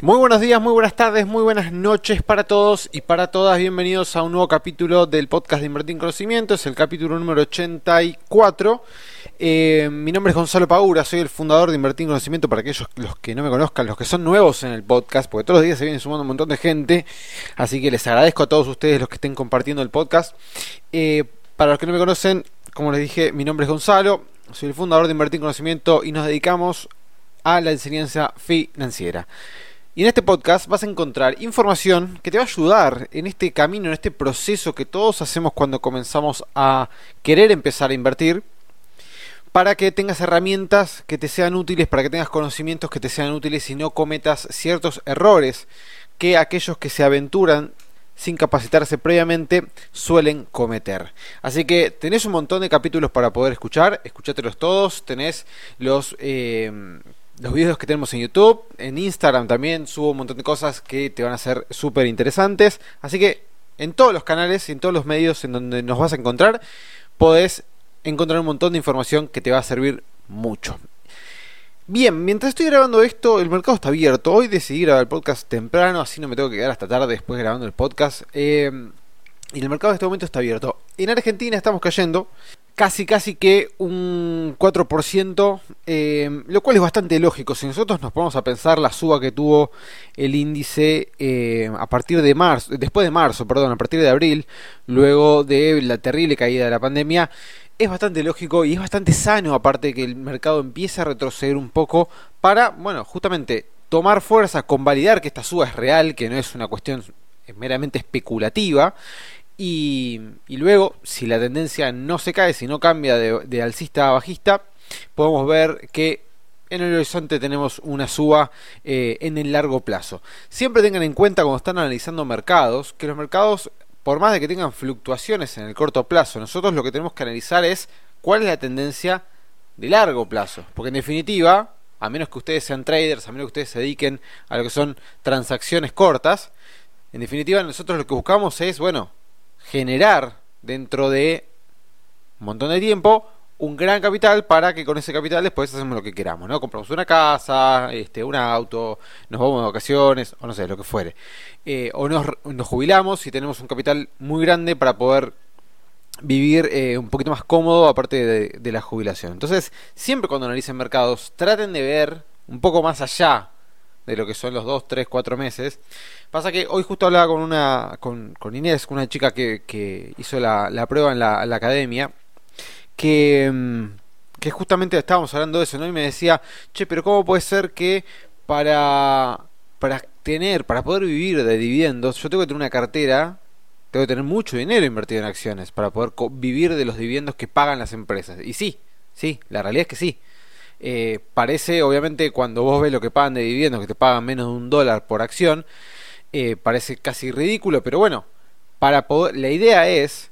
Muy buenos días, muy buenas tardes, muy buenas noches para todos y para todas. Bienvenidos a un nuevo capítulo del podcast de Invertir en Conocimiento. Es el capítulo número 84. Eh, mi nombre es Gonzalo Paura, soy el fundador de Invertir en Conocimiento para aquellos los que no me conozcan, los que son nuevos en el podcast, porque todos los días se viene sumando un montón de gente. Así que les agradezco a todos ustedes los que estén compartiendo el podcast. Eh, para los que no me conocen, como les dije, mi nombre es Gonzalo, soy el fundador de Invertir en Conocimiento y nos dedicamos a la enseñanza financiera. Y en este podcast vas a encontrar información que te va a ayudar en este camino, en este proceso que todos hacemos cuando comenzamos a querer empezar a invertir, para que tengas herramientas que te sean útiles, para que tengas conocimientos que te sean útiles y no cometas ciertos errores que aquellos que se aventuran sin capacitarse previamente suelen cometer. Así que tenés un montón de capítulos para poder escuchar, escúchatelos todos, tenés los... Eh, los videos que tenemos en YouTube, en Instagram también subo un montón de cosas que te van a ser súper interesantes. Así que en todos los canales en todos los medios en donde nos vas a encontrar, podés encontrar un montón de información que te va a servir mucho. Bien, mientras estoy grabando esto, el mercado está abierto. Hoy decidí grabar el podcast temprano, así no me tengo que quedar hasta tarde después grabando el podcast. Eh, y el mercado en este momento está abierto. En Argentina estamos cayendo casi casi que un 4%, eh, lo cual es bastante lógico. Si nosotros nos ponemos a pensar la suba que tuvo el índice eh, a partir de marzo, después de marzo, perdón, a partir de abril, luego de la terrible caída de la pandemia, es bastante lógico y es bastante sano, aparte que el mercado empiece a retroceder un poco para, bueno, justamente tomar fuerza, convalidar que esta suba es real, que no es una cuestión meramente especulativa y, luego, si la tendencia no se cae, si no cambia de, alcista a bajista, podemos ver que en el horizonte tenemos una suba eh, en el largo plazo. Siempre tengan en cuenta cuando están analizando mercados, que los mercados, por más de que tengan fluctuaciones en el corto plazo, nosotros lo que tenemos que analizar es cuál es la tendencia de largo plazo. Porque en definitiva, a menos que ustedes sean traders, a menos que ustedes se dediquen a lo que son transacciones cortas, en definitiva nosotros lo que buscamos es, bueno, generar dentro de un montón de tiempo un gran capital para que con ese capital después hacemos lo que queramos, ¿no? Compramos una casa, este, un auto, nos vamos de vacaciones, o no sé, lo que fuere. Eh, o nos, jubilamos y tenemos un capital muy grande para poder vivir eh, un poquito más cómodo aparte de, de la jubilación. Entonces, siempre cuando analicen mercados, traten de ver un poco más allá de lo que son los 2, 3, 4 meses. Pasa que hoy justo hablaba con una con, con Inés, una chica que, que hizo la, la, prueba en la, academia, que, mm, que justamente estábamos hablando de eso, ¿no? Y me decía, che, pero ¿cómo puede ser que para, para tener, para poder vivir de dividendos, yo tengo que tener una cartera tengo que tener mucho dinero invertido en acciones para poder vivir de los dividendos que pagan las empresas. Y sí, sí, la realidad es que sí. Eh, parece, obviamente, cuando vos ves lo que pagan de dividendos, que te pagan menos de un dólar por acción, eh, parece casi ridículo, pero bueno, para poder, la idea es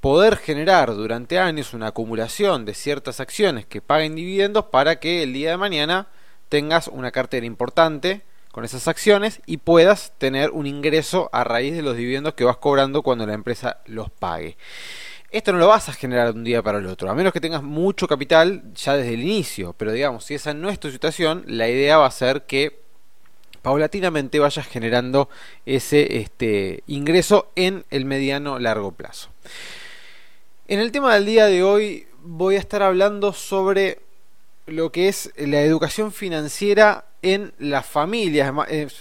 poder generar durante años una acumulación de ciertas acciones que paguen dividendos para que el día de mañana tengas una cartera importante con esas acciones y puedas tener un ingreso a raíz de los dividendos que vas cobrando cuando la empresa los pague. Esto no lo vas a generar de un día para el otro, a menos que tengas mucho capital ya desde el inicio. Pero digamos, si esa no es tu situación, la idea va a ser que paulatinamente vayas generando ese este, ingreso en el mediano largo plazo. En el tema del día de hoy voy a estar hablando sobre lo que es la educación financiera en las familias,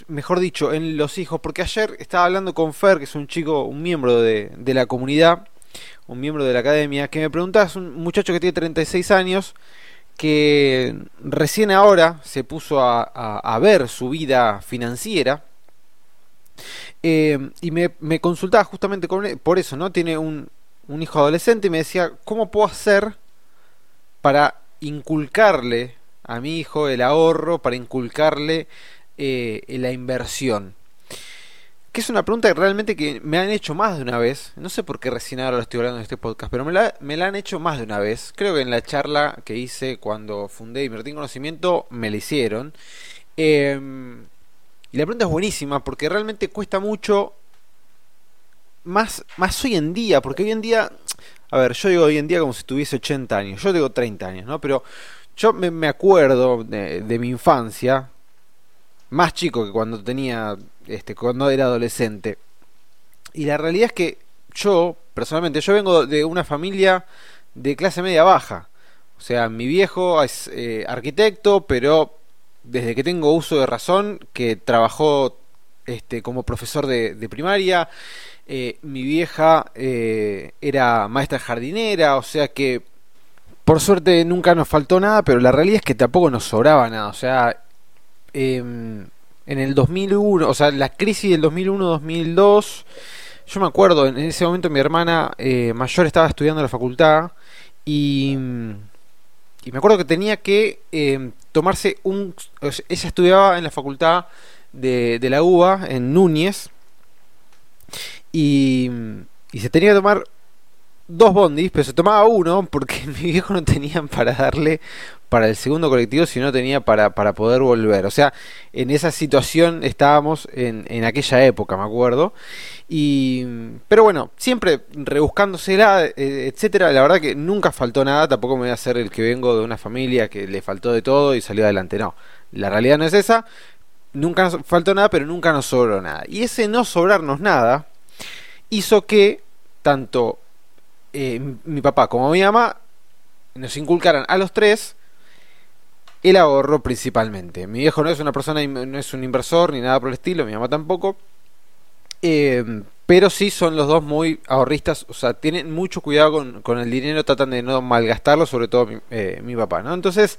mejor dicho, en los hijos, porque ayer estaba hablando con Fer, que es un chico, un miembro de la comunidad, un miembro de la academia, que me preguntaba, un muchacho que tiene 36 años, que recién ahora se puso a, ver su vida financiera. Eh, y me, consultaba justamente con por eso, ¿no? Tiene un, un hijo adolescente y me decía, ¿cómo puedo hacer para inculcarle a mi hijo el ahorro, para inculcarle eh, la inversión? Que es una pregunta que realmente que me han hecho más de una vez. No sé por qué recién ahora lo estoy hablando en este podcast, pero me la, me la han hecho más de una vez. Creo que en la charla que hice cuando fundé Invertir en Conocimiento me la hicieron. Em, y la pregunta es buenísima porque realmente cuesta mucho más, más hoy en día, porque hoy en día, a ver, yo digo hoy en día como si tuviese 80 años, yo digo 30 años, ¿no? Pero yo me, acuerdo de, mi infancia, más chico que cuando tenía, este, cuando era adolescente. Y la realidad es que yo, personalmente, yo vengo de una familia de clase media baja. O sea, mi viejo es eh, arquitecto, pero desde que tengo uso de razón, que trabajó este, como profesor de, primaria. Eh, mi vieja eh, era maestra jardinera, o sea que por suerte nunca nos faltó nada, pero la realidad es que tampoco nos sobraba nada. O sea, em, en el 2001, o sea, la crisis del 2001-2002, yo me acuerdo, en ese momento mi hermana mayor estaba estudiando en la facultad y y me acuerdo que tenía que eh, tomarse un... ella estudiaba en la facultad de, de la UBA, en Núñez, y, y se tenía que tomar dos bondis, pero se tomaba uno porque mi viejo no tenían para darle para el segundo colectivo, si no tenía para, para poder volver. O sea, en esa situación estábamos en, en aquella época, me acuerdo. Y, pero bueno, siempre rebuscándosela, eh, etcétera. La verdad que nunca faltó nada. Tampoco me voy a hacer el que vengo de una familia que le faltó de todo y salió adelante. No, la realidad no es esa. Nunca nos faltó nada, pero nunca nos sobró nada. Y ese no sobrarnos nada hizo que tanto eh, mi papá como mi mamá nos inculcaran a los tres el ahorro principalmente. Mi viejo no es una persona, no es un inversor ni nada por el estilo, mi mamá tampoco. Eh, pero sí son los dos muy ahorristas, o sea, tienen mucho cuidado con, el dinero, tratan de no malgastarlo, sobre todo mi, eh, mi papá, ¿no? Entonces,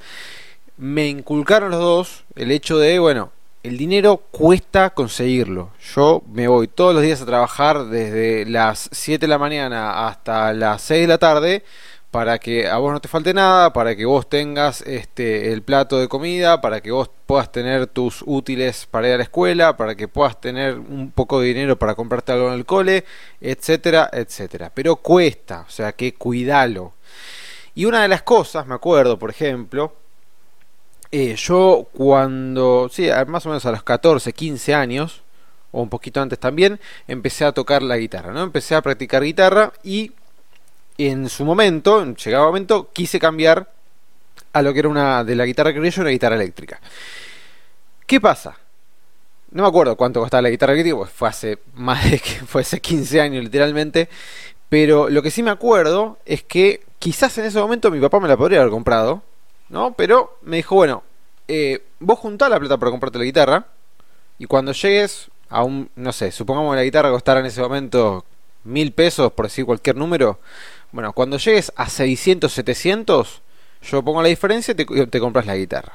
me inculcaron los dos el hecho de, bueno, el dinero cuesta conseguirlo. Yo me voy todos los días a trabajar desde las 7 de la mañana hasta las 6 de la tarde para que a vos no te falte nada, para que vos tengas este el plato de comida, para que vos puedas tener tus útiles para ir a la escuela, para que puedas tener un poco de dinero para comprarte algo en el cole, etcétera, etcétera. Pero cuesta, o sea que cuidalo. Y una de las cosas, me acuerdo, por ejemplo, eh, yo cuando, sí, más o menos a los 14, 15 años, o un poquito antes también, empecé a tocar la guitarra, ¿no? Empecé a practicar guitarra y en su momento, en llegado momento, quise cambiar a lo que era una de la guitarra que yo, una guitarra eléctrica. ¿Qué pasa? No me acuerdo cuánto costaba la guitarra eléctrica, pues fue hace más de que fue hace 15 años literalmente, pero lo que sí me acuerdo es que quizás en ese momento mi papá me la podría haber comprado, ¿no? Pero me dijo, bueno, eh, vos juntá la plata para comprarte la guitarra y cuando llegues a un, no sé, supongamos que la guitarra costara en ese momento mil pesos, por decir cualquier número, bueno, cuando llegues a 600, 700, yo pongo la diferencia y te, compras la guitarra.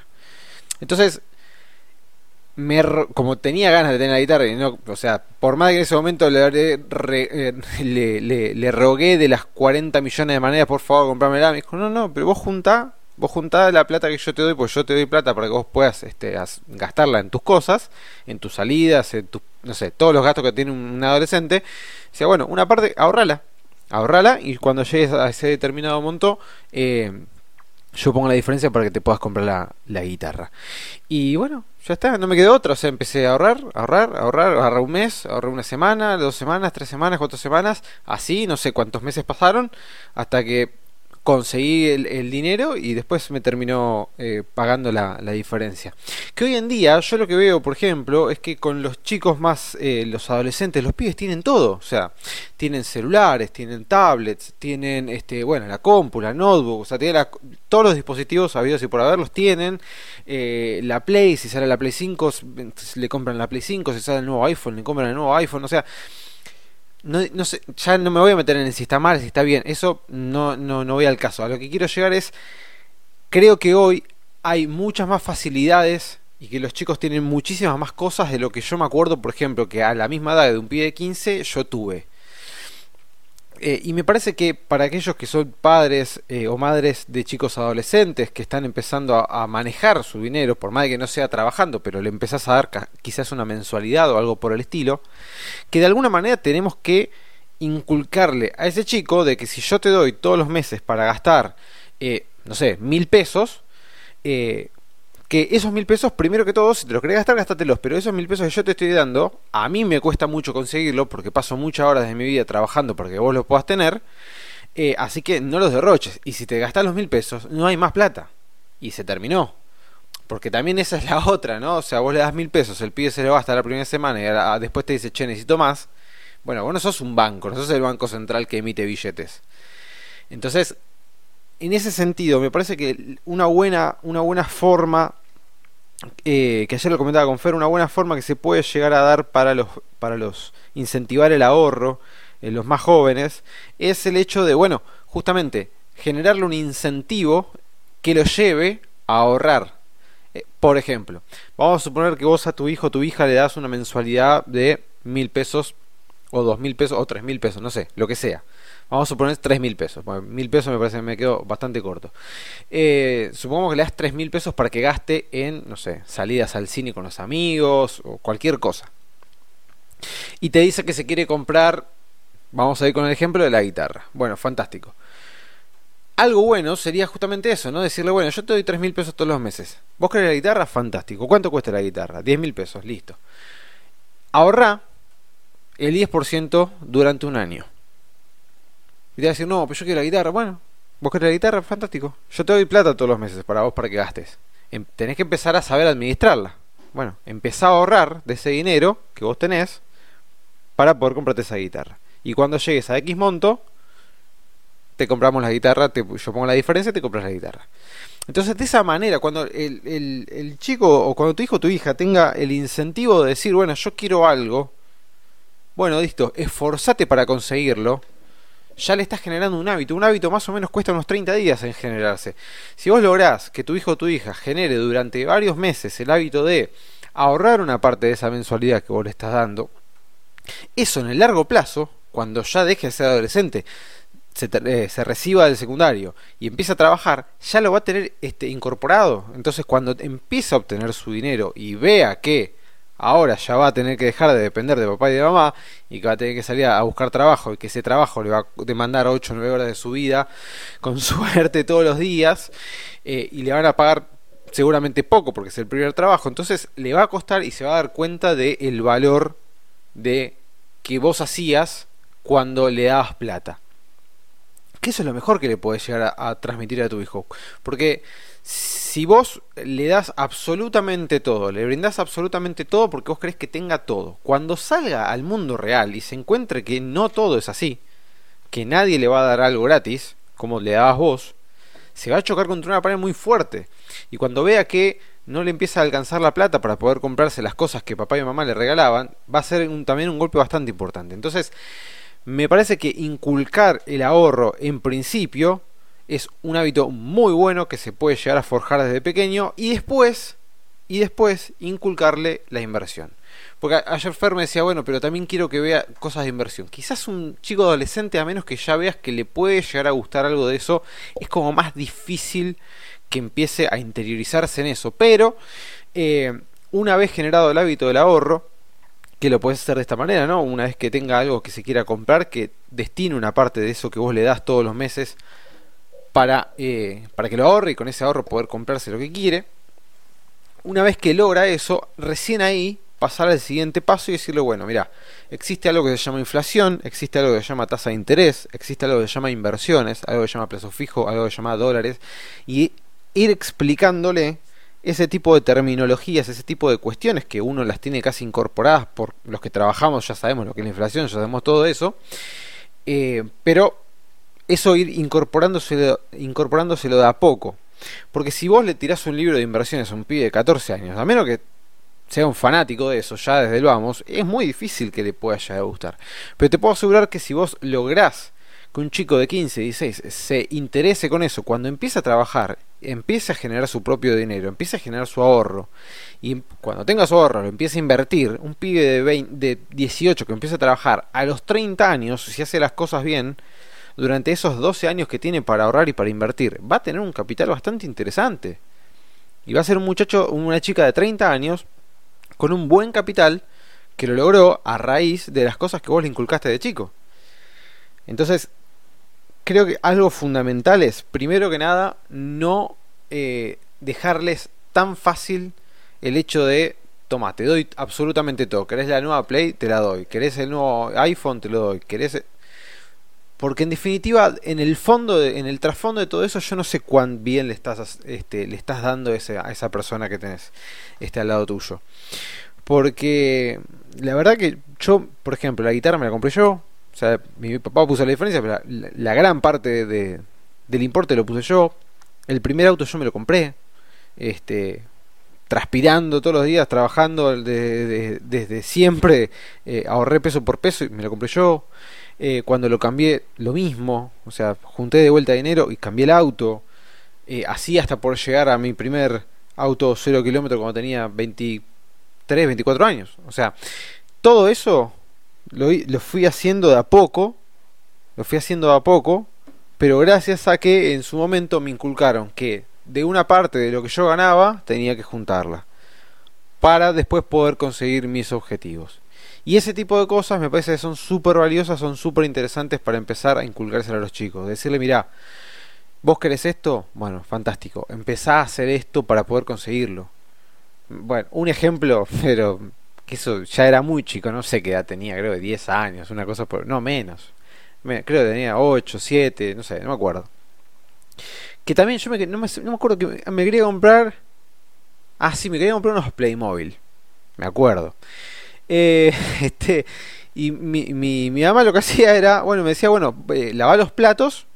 Entonces, me, como tenía ganas de tener la guitarra, y no, o sea, por más que en ese momento le, eh, le, rogué de las 40 millones de maneras, por favor, comprármela, me dijo, no, no, pero vos juntá, vos juntá la plata que yo te doy, pues yo te doy plata para que vos puedas este, gastarla en tus cosas, en tus salidas, en tus, no sé, todos los gastos que tiene un adolescente. O sea, bueno, una parte, ahorrala, ahorrala y cuando llegues a ese determinado monto, eh, yo pongo la diferencia para que te puedas comprar la, la, guitarra. Y bueno, ya está, no me quedó otra. O sea, empecé a ahorrar, ahorrar, ahorrar, ahorrar un mes, ahorré una semana, dos semanas, tres semanas, cuatro semanas, así, no sé cuántos meses pasaron, hasta que conseguí el, dinero y después me terminó eh, pagando la, diferencia. Que hoy en día yo lo que veo, por ejemplo, es que con los chicos más, eh, los adolescentes, los pibes tienen todo, o sea, tienen celulares, tienen tablets, tienen, este, bueno, la compu, la notebook, o sea, tienen todos los dispositivos habidos y por haberlos tienen, eh, la Play, si sale la Play 5, le compran la Play 5, si sale el nuevo iPhone, le compran el nuevo iPhone, o sea, no, no sé, ya no me voy a meter en si está mal, si está bien, eso no, no, no voy al caso. A lo que quiero llegar es, creo que hoy hay muchas más facilidades y que los chicos tienen muchísimas más cosas de lo que yo me acuerdo, por ejemplo, que a la misma edad de un pibe de 15 yo tuve. Eh, y me parece que para aquellos que son padres eh, o madres de chicos adolescentes que están empezando a, manejar su dinero, por más de que no sea trabajando, pero le empezás a dar quizás una mensualidad o algo por el estilo, que de alguna manera tenemos que inculcarle a ese chico de que si yo te doy todos los meses para gastar, eh, no sé, mil pesos, que esos mil pesos, primero que todo, si te los querés gastar, gástatelos. Pero esos mil pesos que yo te estoy dando, a mí me cuesta mucho conseguirlo porque paso muchas horas de mi vida trabajando para que vos los puedas tener. Eh, así que no los derroches. Y si te gastas los mil pesos, no hay más plata. Y se terminó. Porque también esa es la otra, ¿no? O sea, vos le das mil pesos, el pibe se lo gasta la primera semana y después te dice, che, necesito más. Bueno, vos no sos un banco, no sos el banco central que emite billetes. Entonces, en ese sentido, me parece que una buena, una buena forma, eh, que ayer lo comentaba con Fer, una buena forma que se puede llegar a dar para los, para los incentivar el ahorro en los más jóvenes, es el hecho de, bueno, justamente generarle un incentivo que lo lleve a ahorrar. Eh, por ejemplo, vamos a suponer que vos a tu hijo o tu hija le das una mensualidad de mil pesos o dos mil pesos o tres mil pesos, no sé, lo que sea. Vamos a suponer tres mil pesos. Mil pesos me parece que me quedo bastante corto. Eh, supongamos que le das tres mil pesos para que gaste en, no sé, salidas al cine con los amigos o cualquier cosa. Y te dice que se quiere comprar, vamos a ir con el ejemplo de la guitarra. Bueno, fantástico. Algo bueno sería justamente eso, ¿no? Decirle, bueno, yo te doy tres mil pesos todos los meses. ¿Vos querés la guitarra? Fantástico. ¿Cuánto cuesta la guitarra? Diez mil pesos, listo. Ahorra el 10% durante un año. Y te va a decir, no, pero yo quiero la guitarra. Bueno, vos querés la guitarra, fantástico. Yo te doy plata todos los meses para vos para que gastes. Em, tenés que empezar a saber administrarla. Bueno, empezá a ahorrar de ese dinero que vos tenés para poder comprarte esa guitarra. Y cuando llegues a X monto, te compramos la guitarra, te, yo pongo la diferencia y te compras la guitarra. Entonces, de esa manera, cuando el, el, el, chico o cuando tu hijo o tu hija tenga el incentivo de decir, bueno, yo quiero algo, bueno, listo, esforzate para conseguirlo, ya le estás generando un hábito. Un hábito más o menos cuesta unos 30 días en generarse. Si vos lográs que tu hijo o tu hija genere durante varios meses el hábito de ahorrar una parte de esa mensualidad que vos le estás dando, eso en el largo plazo, cuando ya deje de ser adolescente, se, eh, se, reciba del secundario y empieza a trabajar, ya lo va a tener este, incorporado. Entonces cuando empieza a obtener su dinero y vea que ahora ya va a tener que dejar de depender de papá y de mamá y que va a tener que salir a buscar trabajo y que ese trabajo le va a demandar 8 o 9 horas de su vida con suerte todos los días eh, y le van a pagar seguramente poco porque es el primer trabajo. Entonces le va a costar y se va a dar cuenta del el valor de que vos hacías cuando le dabas plata. Que eso es lo mejor que le puedes llegar a, a transmitir a tu hijo. Porque si vos le das absolutamente todo, le brindás absolutamente todo porque vos crees que tenga todo, cuando salga al mundo real y se encuentre que no todo es así, que nadie le va a dar algo gratis, como le dabas vos, se va a chocar contra una pared muy fuerte. Y cuando vea que no le empieza a alcanzar la plata para poder comprarse las cosas que papá y mamá le regalaban, va a ser también un golpe bastante importante. Entonces, me parece que inculcar el ahorro en principio es un hábito muy bueno que se puede llegar a forjar desde pequeño y después y después inculcarle la inversión. Porque ayer Fer me decía, bueno, pero también quiero que vea cosas de inversión. Quizás un chico adolescente, a menos que ya veas que le puede llegar a gustar algo de eso, es como más difícil que empiece a interiorizarse en eso. Pero eh, una vez generado el hábito del ahorro, que lo puedes hacer de esta manera, ¿no? Una vez que tenga algo que se quiera comprar, que destine una parte de eso que vos le das todos los meses para, eh, para que lo ahorre y con ese ahorro poder comprarse lo que quiere. Una vez que logra eso, recién ahí pasar al siguiente paso y decirle, bueno, mira, existe algo que se llama inflación, existe algo que se llama tasa de interés, existe algo que se llama inversiones, algo que se llama plazo fijo, algo que se llama dólares, y ir explicándole ese tipo de terminologías, ese tipo de cuestiones que uno las tiene casi incorporadas por los que trabajamos, ya sabemos lo que es la inflación, ya sabemos todo eso, eh, pero eso ir incorporándoselo, incorporándoselo de a poco. Porque si vos le tirás un libro de inversiones a un pibe de 14 años, a menos que sea un fanático de eso, ya desde el vamos, es muy difícil que le pueda llegar a gustar. Pero te puedo asegurar que si vos lográs que un chico de 15, 16 se interese con eso, cuando empieza a trabajar, empieza a generar su propio dinero, empieza a generar su ahorro, y cuando tenga su ahorro lo empieza a invertir, un pibe de, 20, de 18 que empieza a trabajar a los 30 años, si hace las cosas bien, durante esos 12 años que tiene para ahorrar y para invertir, va a tener un capital bastante interesante. Y va a ser un muchacho, una chica de 30 años, con un buen capital, que lo logró a raíz de las cosas que vos le inculcaste de chico. Entonces, creo que algo fundamental es, primero que nada, no eh, dejarles tan fácil el hecho de, toma, te doy absolutamente todo. ¿Querés la nueva Play? Te la doy. ¿Querés el nuevo iPhone? Te lo doy. ¿Querés... Porque en definitiva, en el fondo, en el trasfondo de todo eso, yo no sé cuán bien le estás, este, le estás dando a esa persona que tenés este, al lado tuyo. Porque la verdad que yo, por ejemplo, la guitarra me la compré yo. O sea, mi papá puso la diferencia, pero la, gran parte de, del importe lo puse yo. El primer auto yo me lo compré. Este, transpirando todos los días, trabajando desde siempre. Eh, ahorré peso por peso y me lo compré yo. Eh, cuando lo cambié, lo mismo. O sea, junté de vuelta dinero y cambié el auto. Eh, así hasta por llegar a mi primer auto cero kilómetro cuando tenía 23, 24 años. O sea, todo eso lo, lo fui haciendo de a poco. Lo fui haciendo de a poco. Pero gracias a que en su momento me inculcaron que de una parte de lo que yo ganaba tenía que juntarla. Para después poder conseguir mis objetivos. Y ese tipo de cosas me parece que son súper valiosas, son súper interesantes para empezar a inculcárselo a los chicos. Decirle, mira, vos querés esto, bueno, fantástico, empezá a hacer esto para poder conseguirlo. Bueno, un ejemplo, pero que eso ya era muy chico, no sé qué edad tenía, creo de 10 años, una cosa por... No, menos. Creo que tenía 8, 7, no sé, no me acuerdo. Que también yo me, no, me, no me acuerdo que me quería comprar... Ah, sí, me quería comprar unos Playmobil. Me acuerdo. Eh, este, y mi, mi, mi, mamá lo que hacía era, bueno, me decía, bueno, eh, lava los platos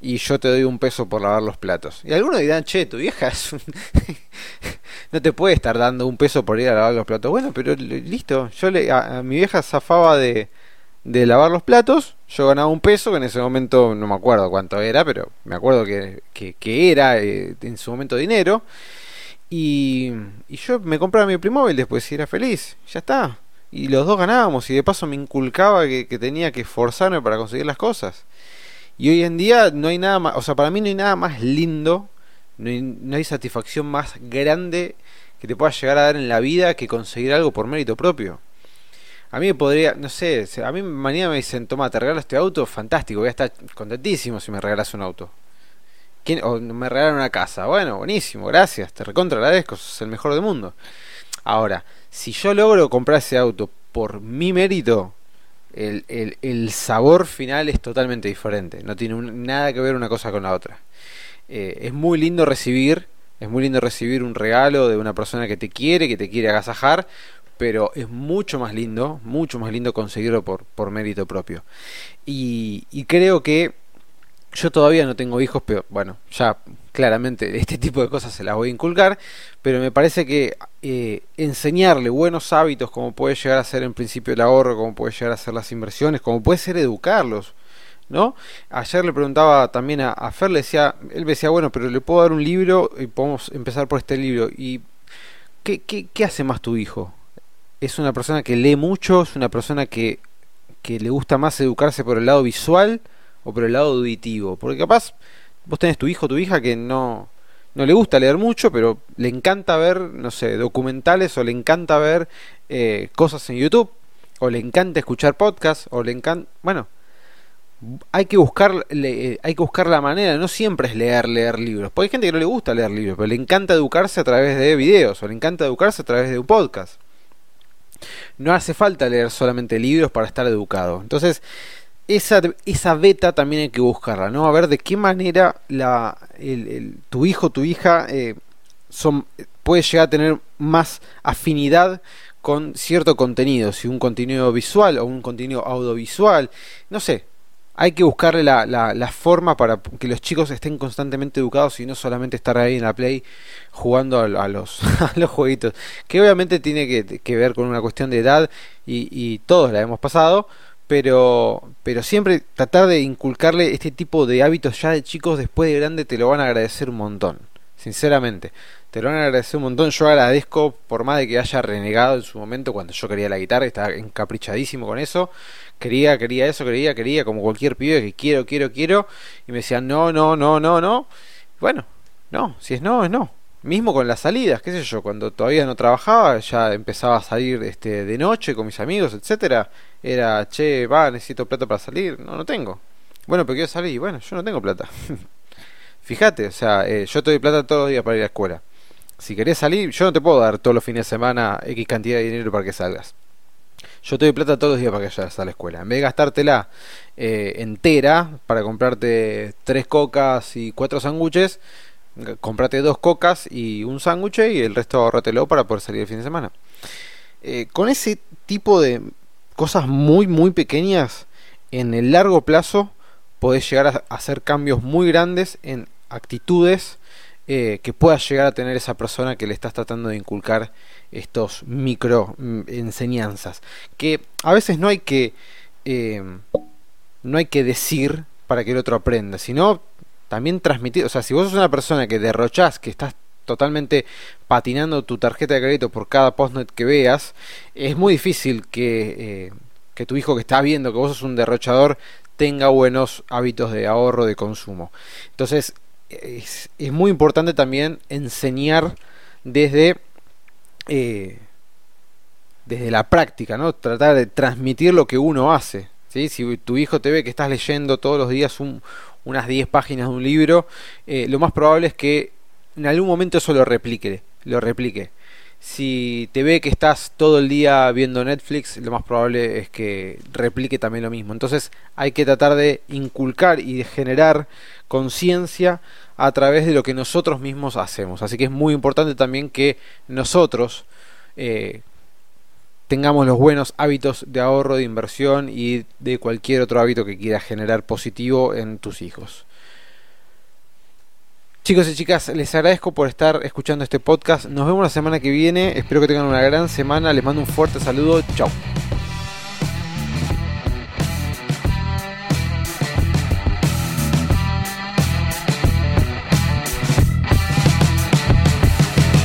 y yo te doy un peso por lavar los platos. Y algunos dirán, che, tu vieja es no te puede estar dando un peso por ir a lavar los platos. Bueno, pero listo, yo le, a, mi vieja zafaba de, de lavar los platos, yo ganaba un peso, que en ese momento no me acuerdo cuánto era, pero me acuerdo que, que, era eh, en su momento dinero. Y, y yo me compraba mi Playmobil después y era feliz, ya está y los dos ganábamos y de paso me inculcaba que, tenía que esforzarme para conseguir las cosas. Y hoy en día no hay nada más, o sea, para mí no hay nada más lindo, no hay, no hay satisfacción más grande que te pueda llegar a dar en la vida que conseguir algo por mérito propio. A mí me podría, no sé, a mí mañana me dicen, toma, te regalo este auto, fantástico, voy a estar contentísimo si me regalas un auto. ¿Quién, o me regalan una casa, bueno, buenísimo, gracias, te recontra agradezco, sos el mejor del mundo. Ahora, si yo logro comprar ese auto por mi mérito, el, sabor final es totalmente diferente. No tiene nada que ver una cosa con la otra. Eh, es muy lindo recibir, es muy lindo recibir un regalo de una persona que te quiere, que te quiere agasajar, pero es mucho más lindo, mucho más lindo conseguirlo por, por mérito propio. Y, y creo que yo todavía no tengo hijos, pero bueno, ya claramente este tipo de cosas se las voy a inculcar, pero me parece que eh, enseñarle buenos hábitos, como puede llegar a ser en principio el ahorro, como puede llegar a ser las inversiones, como puede ser educarlos, ¿no? Ayer le preguntaba también a, Fer, le decía, él me decía, bueno, pero le puedo dar un libro y podemos empezar por este libro. ¿Y qué, qué, qué hace más tu hijo? ¿Es una persona que lee mucho? ¿Es una persona que, que le gusta más educarse por el lado visual? o por el lado auditivo. Porque capaz vos tenés tu hijo o tu hija que no, no le gusta leer mucho, pero le encanta ver, no sé, documentales o le encanta ver eh, cosas en YouTube, o le encanta escuchar podcasts, o le encanta... Bueno, hay que buscar hay que buscar la manera no siempre es leer leer libros porque hay gente que no le gusta leer libros pero le encanta educarse a través de videos o le encanta educarse a través de un podcast. No hace falta leer solamente libros para estar educado. Entonces esa, esa beta también hay que buscarla, ¿no? A ver de qué manera la, el, tu hijo, tu hija, eh, son, puede llegar a tener más afinidad con cierto contenido, si un contenido visual o un contenido audiovisual, no sé, hay que buscarle la, la, la, forma para que los chicos estén constantemente educados y no solamente estar ahí en la play jugando a, los, a los jueguitos, que obviamente tiene que, que, ver con una cuestión de edad y, y todos la hemos pasado, pero pero siempre tratar de inculcarle este tipo de hábitos ya de chicos después de grande te lo van a agradecer un montón sinceramente. Te lo van a agradecer un montón. Yo agradezco por más de que haya renegado en su momento cuando yo quería la guitarra estaba encaprichadísimo con eso quería quería eso quería quería como cualquier pibe que quiero quiero quiero y me decían no no no no no bueno no si es no es no. Mismo con las salidas, qué sé yo, cuando todavía no trabajaba, ya empezaba a salir este de noche con mis amigos, etcétera, era, che, va, necesito plata para salir, no, no tengo. Bueno, pero quiero salir, bueno, yo no tengo plata. Fíjate, o sea, eh, yo te doy plata todos los días para ir a la escuela. Si querés salir, yo no te puedo dar todos los fines de semana X cantidad de dinero para que salgas. Yo te doy plata todos los días para que vayas a la escuela. En vez de gastártela eh, entera para comprarte tres cocas y cuatro sándwiches, comprate dos cocas y un sándwich y el resto ahorratelo para poder salir el fin de semana. Eh, con ese tipo de cosas muy muy pequeñas, en el largo plazo podés llegar a hacer cambios muy grandes en actitudes eh, que pueda llegar a tener esa persona que le estás tratando de inculcar estos micro mm, enseñanzas. Que a veces no hay que eh, no hay que decir para que el otro aprenda sino también transmitir. O sea si vos sos una persona que derrochás que estás totalmente patinando tu tarjeta de crédito por cada postnet que veas es muy difícil que eh, que tu hijo que está viendo que vos sos un derrochador tenga buenos hábitos de ahorro de consumo entonces es, muy importante también enseñar desde, eh, desde la práctica, ¿no? Tratar de transmitir lo que uno hace. ¿sí? Si tu hijo te ve que estás leyendo todos los días unas 10 páginas de un libro, eh, lo más probable es que en algún momento eso lo replique. Lo replique. Si te ve que estás todo el día viendo Netflix, lo más probable es que replique también lo mismo. Entonces hay que tratar de inculcar y de generar conciencia a través de lo que nosotros mismos hacemos. Así que es muy importante también que nosotros eh, tengamos los buenos hábitos de ahorro, de inversión y de cualquier otro hábito que quiera generar positivo en tus hijos. Chicos y chicas, les agradezco por estar escuchando este podcast. Nos vemos la semana que viene. Espero que tengan una gran semana. Les mando un fuerte saludo. Chao.